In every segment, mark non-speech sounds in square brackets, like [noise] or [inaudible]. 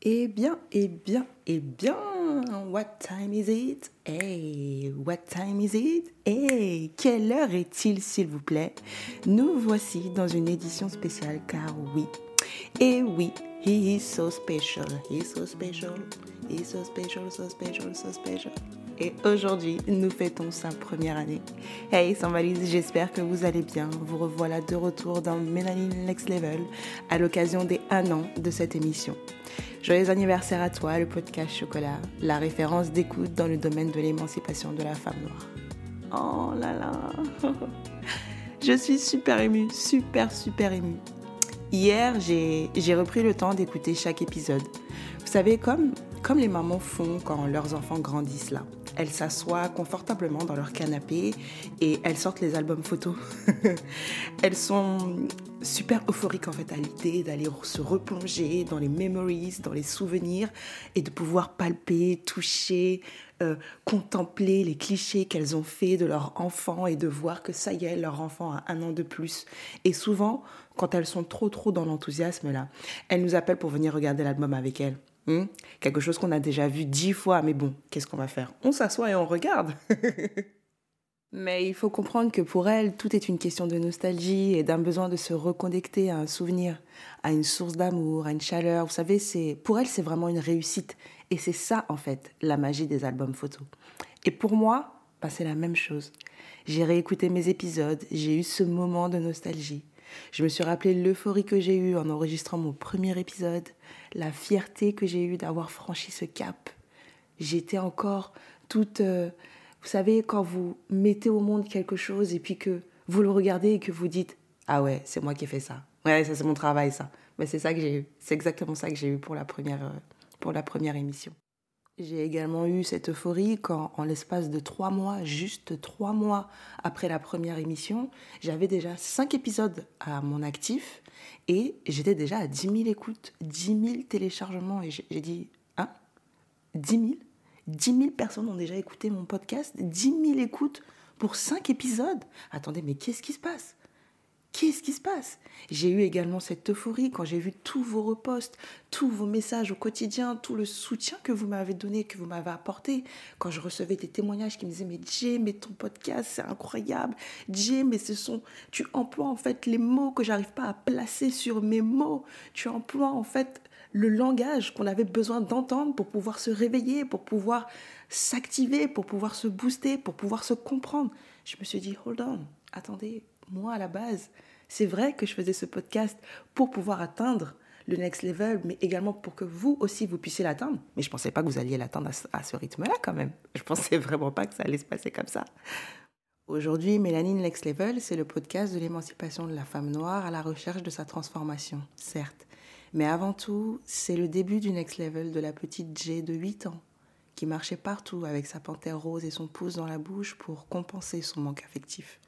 Eh bien, eh bien, eh bien, what time is it? Hey, what time is it? Hey, quelle heure est-il, s'il vous plaît? Nous voici dans une édition spéciale, car oui, et oui, he is so special, he is so special, he is so special, so special, so special. Et aujourd'hui, nous fêtons sa première année. Hey, sans j'espère que vous allez bien. Vous revoilà de retour dans Mélanie Next Level à l'occasion des un an de cette émission. Joyeux anniversaire à toi, le podcast Chocolat, la référence d'écoute dans le domaine de l'émancipation de la femme noire. Oh là là [laughs] Je suis super émue, super, super émue. Hier, j'ai repris le temps d'écouter chaque épisode. Vous savez, comme, comme les mamans font quand leurs enfants grandissent là. Elles s'assoient confortablement dans leur canapé et elles sortent les albums photos. [laughs] elles sont super euphoriques en fait à l'idée d'aller se replonger dans les memories, dans les souvenirs et de pouvoir palper, toucher, euh, contempler les clichés qu'elles ont fait de leur enfant et de voir que ça y est, leur enfant a un an de plus. Et souvent, quand elles sont trop trop dans l'enthousiasme là, elles nous appellent pour venir regarder l'album avec elles. Hmm? Quelque chose qu'on a déjà vu dix fois, mais bon, qu'est-ce qu'on va faire? On s'assoit et on regarde. [laughs] mais il faut comprendre que pour elle, tout est une question de nostalgie et d'un besoin de se reconnecter à un souvenir, à une source d'amour, à une chaleur. Vous savez, c'est pour elle, c'est vraiment une réussite. Et c'est ça, en fait, la magie des albums photos. Et pour moi, bah, c'est la même chose. J'ai réécouté mes épisodes, j'ai eu ce moment de nostalgie. Je me suis rappelé l'euphorie que j'ai eue en enregistrant mon premier épisode, la fierté que j'ai eue d'avoir franchi ce cap. J'étais encore toute... Euh, vous savez, quand vous mettez au monde quelque chose et puis que vous le regardez et que vous dites Ah ouais, c'est moi qui ai fait ça. Ouais, ça c'est mon travail, ça. Mais c'est ça que j'ai eu. C'est exactement ça que j'ai eu pour la première, euh, pour la première émission. J'ai également eu cette euphorie quand, en l'espace de trois mois, juste trois mois après la première émission, j'avais déjà cinq épisodes à mon actif et j'étais déjà à 10 000 écoutes, 10 000 téléchargements. Et j'ai dit, hein 10 000 10 000 personnes ont déjà écouté mon podcast, 10 000 écoutes pour cinq épisodes? Attendez, mais qu'est-ce qui se passe? Qu'est-ce qui se passe? J'ai eu également cette euphorie quand j'ai vu tous vos reposts, tous vos messages au quotidien, tout le soutien que vous m'avez donné, que vous m'avez apporté. Quand je recevais des témoignages qui me disaient Mais Jay, mais ton podcast, c'est incroyable. Jay, mais ce sont. Tu emploies en fait les mots que j'arrive pas à placer sur mes mots. Tu emploies en fait le langage qu'on avait besoin d'entendre pour pouvoir se réveiller, pour pouvoir s'activer, pour pouvoir se booster, pour pouvoir se comprendre. Je me suis dit Hold on, attendez moi à la base, c'est vrai que je faisais ce podcast pour pouvoir atteindre le next level, mais également pour que vous aussi vous puissiez l'atteindre. Mais je ne pensais pas que vous alliez l'atteindre à ce rythme-là quand même. Je ne pensais vraiment pas que ça allait se passer comme ça. Aujourd'hui, Mélanine Next Level, c'est le podcast de l'émancipation de la femme noire à la recherche de sa transformation, certes. Mais avant tout, c'est le début du Next Level de la petite J de 8 ans qui marchait partout avec sa panthère rose et son pouce dans la bouche pour compenser son manque affectif.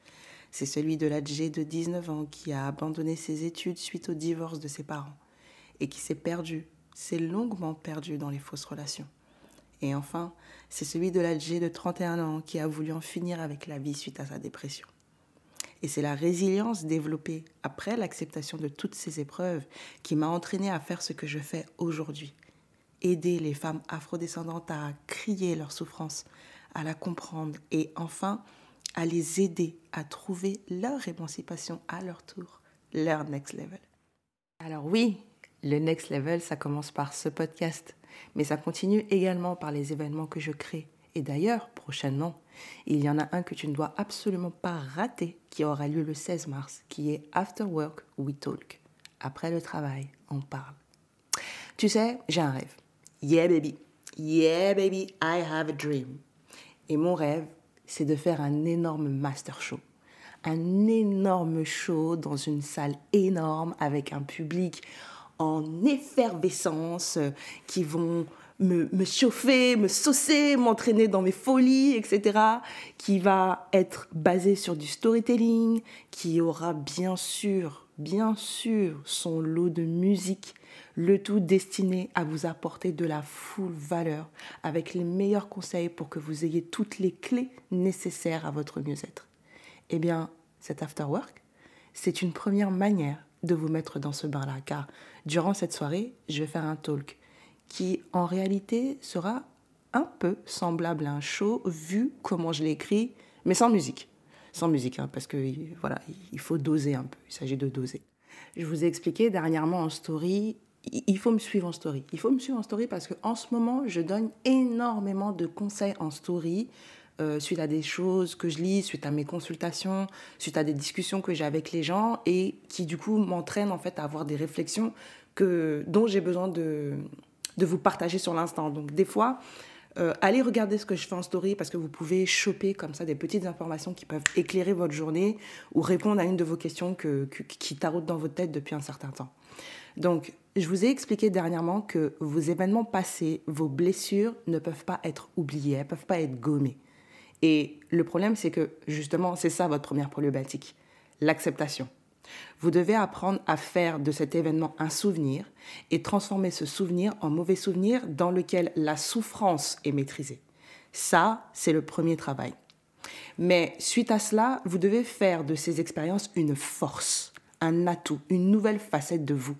C'est celui de la G de 19 ans qui a abandonné ses études suite au divorce de ses parents et qui s'est perdu, s'est longuement perdu dans les fausses relations. Et enfin, c'est celui de la G de 31 ans qui a voulu en finir avec la vie suite à sa dépression. Et c'est la résilience développée après l'acceptation de toutes ces épreuves qui m'a entraîné à faire ce que je fais aujourd'hui. Aider les femmes afrodescendantes à crier leur souffrance, à la comprendre et enfin à les aider à trouver leur émancipation à leur tour, leur next level. Alors oui, le next level, ça commence par ce podcast, mais ça continue également par les événements que je crée. Et d'ailleurs, prochainement, il y en a un que tu ne dois absolument pas rater qui aura lieu le 16 mars, qui est After Work We Talk. Après le travail, on parle. Tu sais, j'ai un rêve. Yeah baby. Yeah baby, I have a dream. Et mon rêve, c'est de faire un énorme master show. Un énorme show dans une salle énorme avec un public en effervescence euh, qui vont me, me, chauffer, me saucer, m'entraîner dans mes folies, etc. Qui va être basé sur du storytelling, qui aura bien sûr, bien sûr son lot de musique le tout destiné à vous apporter de la full valeur avec les meilleurs conseils pour que vous ayez toutes les clés nécessaires à votre mieux-être. Eh bien, cet after work, c'est une première manière de vous mettre dans ce bain-là, car durant cette soirée, je vais faire un talk qui en réalité sera un peu semblable à un show vu comment je l'ai écrit, mais sans musique. Sans musique, hein, parce que voilà, il faut doser un peu. Il s'agit de doser. Je vous ai expliqué dernièrement en story, il faut me suivre en story. Il faut me suivre en story parce qu'en ce moment, je donne énormément de conseils en story euh, suite à des choses que je lis, suite à mes consultations, suite à des discussions que j'ai avec les gens et qui du coup m'entraînent en fait à avoir des réflexions que, dont j'ai besoin de, de vous partager sur l'instant. Donc des fois, euh, allez regarder ce que je fais en story parce que vous pouvez choper comme ça des petites informations qui peuvent éclairer votre journée ou répondre à une de vos questions que, qui tarautent dans votre tête depuis un certain temps. Donc, je vous ai expliqué dernièrement que vos événements passés, vos blessures ne peuvent pas être oubliées, elles ne peuvent pas être gommées. Et le problème, c'est que justement, c'est ça votre première problématique, l'acceptation. Vous devez apprendre à faire de cet événement un souvenir et transformer ce souvenir en mauvais souvenir dans lequel la souffrance est maîtrisée. Ça, c'est le premier travail. Mais suite à cela, vous devez faire de ces expériences une force, un atout, une nouvelle facette de vous.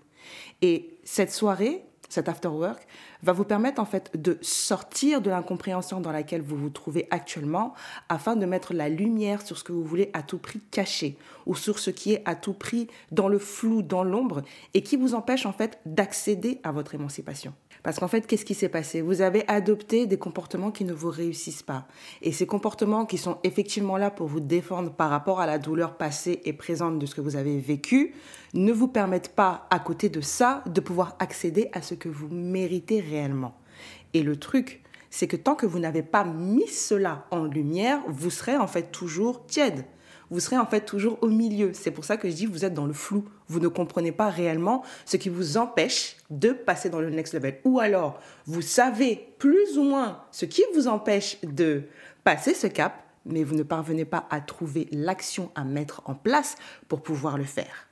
Et cette soirée, cet after work, va vous permettre en fait de sortir de l'incompréhension dans laquelle vous vous trouvez actuellement afin de mettre la lumière sur ce que vous voulez à tout prix cacher ou sur ce qui est à tout prix dans le flou, dans l'ombre et qui vous empêche en fait d'accéder à votre émancipation. Parce qu'en fait, qu'est-ce qui s'est passé? Vous avez adopté des comportements qui ne vous réussissent pas. Et ces comportements qui sont effectivement là pour vous défendre par rapport à la douleur passée et présente de ce que vous avez vécu, ne vous permettent pas, à côté de ça, de pouvoir accéder à ce que vous méritez réellement. Et le truc, c'est que tant que vous n'avez pas mis cela en lumière, vous serez en fait toujours tiède vous serez en fait toujours au milieu. C'est pour ça que je dis vous êtes dans le flou. Vous ne comprenez pas réellement ce qui vous empêche de passer dans le next level. Ou alors, vous savez plus ou moins ce qui vous empêche de passer ce cap, mais vous ne parvenez pas à trouver l'action à mettre en place pour pouvoir le faire.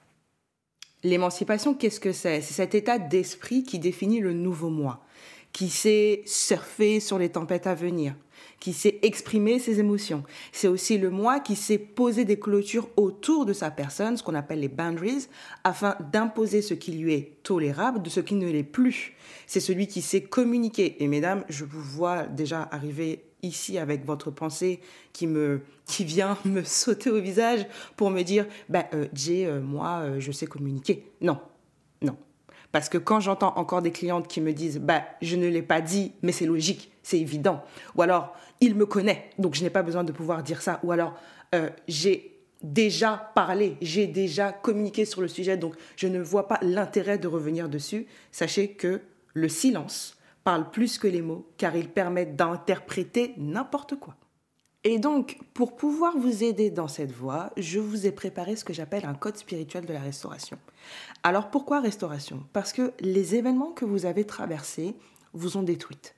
L'émancipation, qu'est-ce que c'est? C'est cet état d'esprit qui définit le nouveau moi, qui sait surfer sur les tempêtes à venir, qui sait exprimer ses émotions. C'est aussi le moi qui sait poser des clôtures autour de sa personne, ce qu'on appelle les boundaries, afin d'imposer ce qui lui est tolérable de ce qui ne l'est plus. C'est celui qui sait communiquer. Et mesdames, je vous vois déjà arriver ici avec votre pensée qui me qui vient [laughs] me sauter au visage pour me dire bah, Jay euh, moi euh, je sais communiquer non non parce que quand j'entends encore des clientes qui me disent bah je ne l'ai pas dit, mais c'est logique, c'est évident. Ou alors il me connaît, donc je n'ai pas besoin de pouvoir dire ça. Ou alors euh, j'ai déjà parlé, j'ai déjà communiqué sur le sujet, donc je ne vois pas l'intérêt de revenir dessus. Sachez que le silence plus que les mots, car il permet d'interpréter n'importe quoi. Et donc, pour pouvoir vous aider dans cette voie, je vous ai préparé ce que j'appelle un code spirituel de la restauration. Alors pourquoi restauration? Parce que les événements que vous avez traversés vous ont détruite.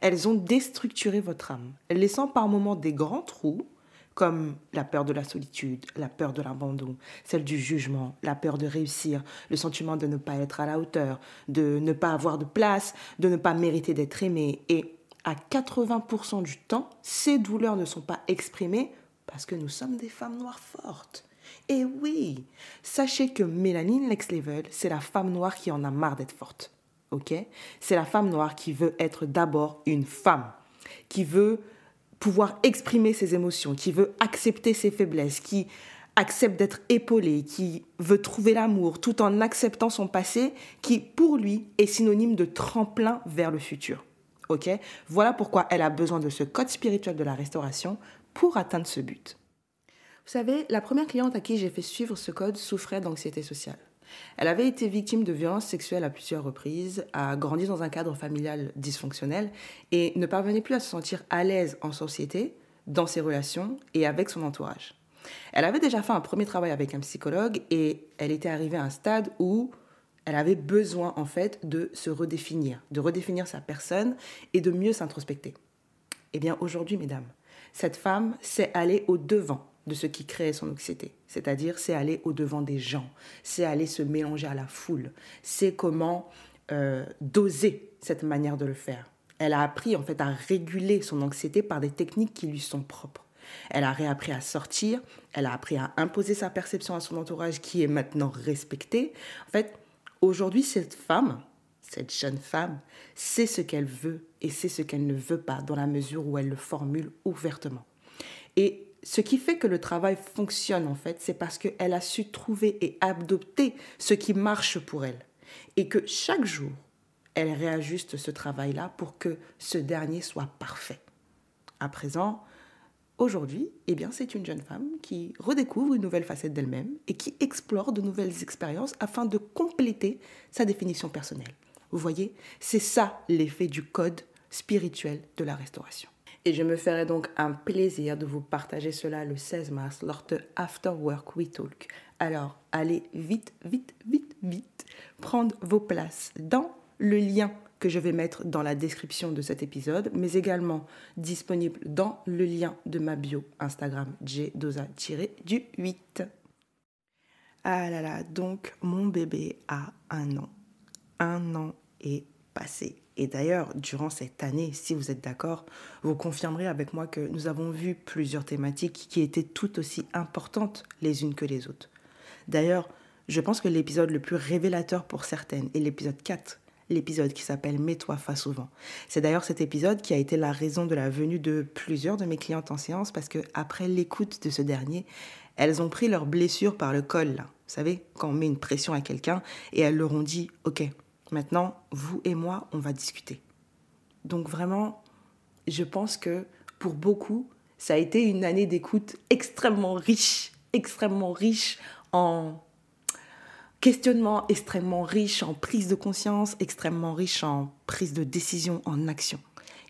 Elles ont déstructuré votre âme, laissant par moments des grands trous, comme la peur de la solitude, la peur de l'abandon, celle du jugement, la peur de réussir, le sentiment de ne pas être à la hauteur, de ne pas avoir de place, de ne pas mériter d'être aimé. Et à 80% du temps, ces douleurs ne sont pas exprimées parce que nous sommes des femmes noires fortes. Et oui, sachez que Mélanine Next Level, c'est la femme noire qui en a marre d'être forte. Ok? C'est la femme noire qui veut être d'abord une femme, qui veut pouvoir exprimer ses émotions, qui veut accepter ses faiblesses, qui accepte d'être épaulée, qui veut trouver l'amour tout en acceptant son passé, qui pour lui est synonyme de tremplin vers le futur. Ok? Voilà pourquoi elle a besoin de ce code spirituel de la restauration pour atteindre ce but. Vous savez, la première cliente à qui j'ai fait suivre ce code souffrait d'anxiété sociale. Elle avait été victime de violences sexuelles à plusieurs reprises, a grandi dans un cadre familial dysfonctionnel et ne parvenait plus à se sentir à l'aise en société, dans ses relations et avec son entourage. Elle avait déjà fait un premier travail avec un psychologue et elle était arrivée à un stade où elle avait besoin en fait de se redéfinir, de redéfinir sa personne et de mieux s'introspecter. Eh bien aujourd'hui, mesdames, cette femme s'est allée au devant de ce qui créait son anxiété, c'est-à-dire c'est aller au devant des gens, c'est aller se mélanger à la foule, c'est comment euh, doser cette manière de le faire. Elle a appris en fait à réguler son anxiété par des techniques qui lui sont propres. Elle a réappris à sortir, elle a appris à imposer sa perception à son entourage qui est maintenant respectée. En fait, Aujourd'hui, cette femme, cette jeune femme sait ce qu'elle veut et sait ce qu'elle ne veut pas dans la mesure où elle le formule ouvertement. Et ce qui fait que le travail fonctionne en fait, c'est parce qu'elle a su trouver et adopter ce qui marche pour elle. Et que chaque jour, elle réajuste ce travail-là pour que ce dernier soit parfait. À présent, aujourd'hui, eh bien, c'est une jeune femme qui redécouvre une nouvelle facette d'elle-même et qui explore de nouvelles expériences afin de compléter sa définition personnelle. Vous voyez, c'est ça l'effet du code spirituel de la restauration. Et je me ferai donc un plaisir de vous partager cela le 16 mars lors de After Work We Talk. Alors, allez vite, vite, vite, vite prendre vos places dans le lien que je vais mettre dans la description de cet épisode, mais également disponible dans le lien de ma bio Instagram gdosa-du 8. Ah là là, donc mon bébé a un an. Un an est passé. Et d'ailleurs, durant cette année, si vous êtes d'accord, vous confirmerez avec moi que nous avons vu plusieurs thématiques qui étaient tout aussi importantes les unes que les autres. D'ailleurs, je pense que l'épisode le plus révélateur pour certaines est l'épisode 4 l'épisode qui s'appelle Mets-toi face au vent. C'est d'ailleurs cet épisode qui a été la raison de la venue de plusieurs de mes clientes en séance parce que après l'écoute de ce dernier, elles ont pris leur blessure par le col là. Vous savez, quand on met une pression à quelqu'un et elles leur ont dit OK, maintenant vous et moi, on va discuter. Donc vraiment, je pense que pour beaucoup, ça a été une année d'écoute extrêmement riche, extrêmement riche en questionnement extrêmement riche en prise de conscience, extrêmement riche en prise de décision, en action.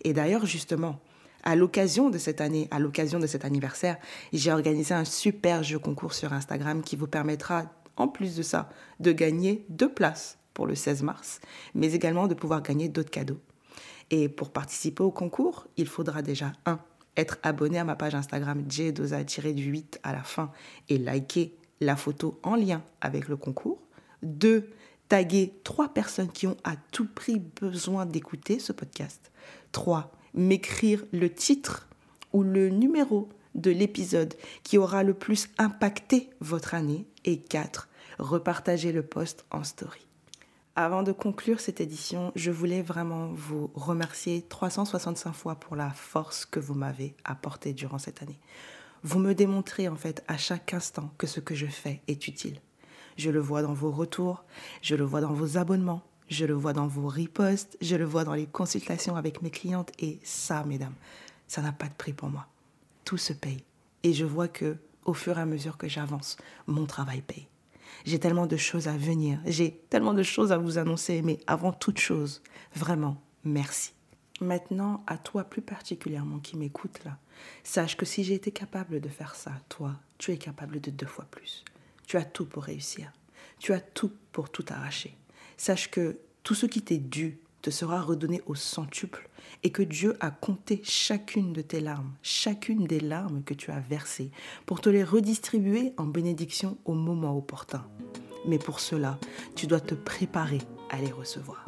Et d'ailleurs, justement, à l'occasion de cette année, à l'occasion de cet anniversaire, j'ai organisé un super jeu concours sur Instagram qui vous permettra, en plus de ça, de gagner deux places pour le 16 mars, mais également de pouvoir gagner d'autres cadeaux. Et pour participer au concours, il faudra déjà, un, être abonné à ma page Instagram jdosa-du 8 à la fin et liker la photo en lien avec le concours. Deux, taguer trois personnes qui ont à tout prix besoin d'écouter ce podcast. Trois, m'écrire le titre ou le numéro de l'épisode qui aura le plus impacté votre année. Et quatre, repartager le post en story. Avant de conclure cette édition, je voulais vraiment vous remercier 365 fois pour la force que vous m'avez apportée durant cette année. Vous me démontrez en fait à chaque instant que ce que je fais est utile. Je le vois dans vos retours, je le vois dans vos abonnements, je le vois dans vos reposts, je le vois dans les consultations avec mes clientes et ça, mesdames, ça n'a pas de prix pour moi. Tout se paye et je vois que au fur et à mesure que j'avance, mon travail paye. J'ai tellement de choses à venir, j'ai tellement de choses à vous annoncer, mais avant toute chose, vraiment, merci. Maintenant, à toi plus particulièrement qui m'écoute là, sache que si j'ai été capable de faire ça, toi, tu es capable de deux fois plus. Tu as tout pour réussir. Tu as tout pour tout arracher. Sache que tout ce qui t'est dû te sera redonné au centuple et que Dieu a compté chacune de tes larmes, chacune des larmes que tu as versées, pour te les redistribuer en bénédiction au moment opportun. Mais pour cela, tu dois te préparer à les recevoir.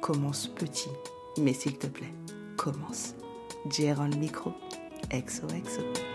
Commence petit, mais s'il te plaît, commence. Le micro. XOXO.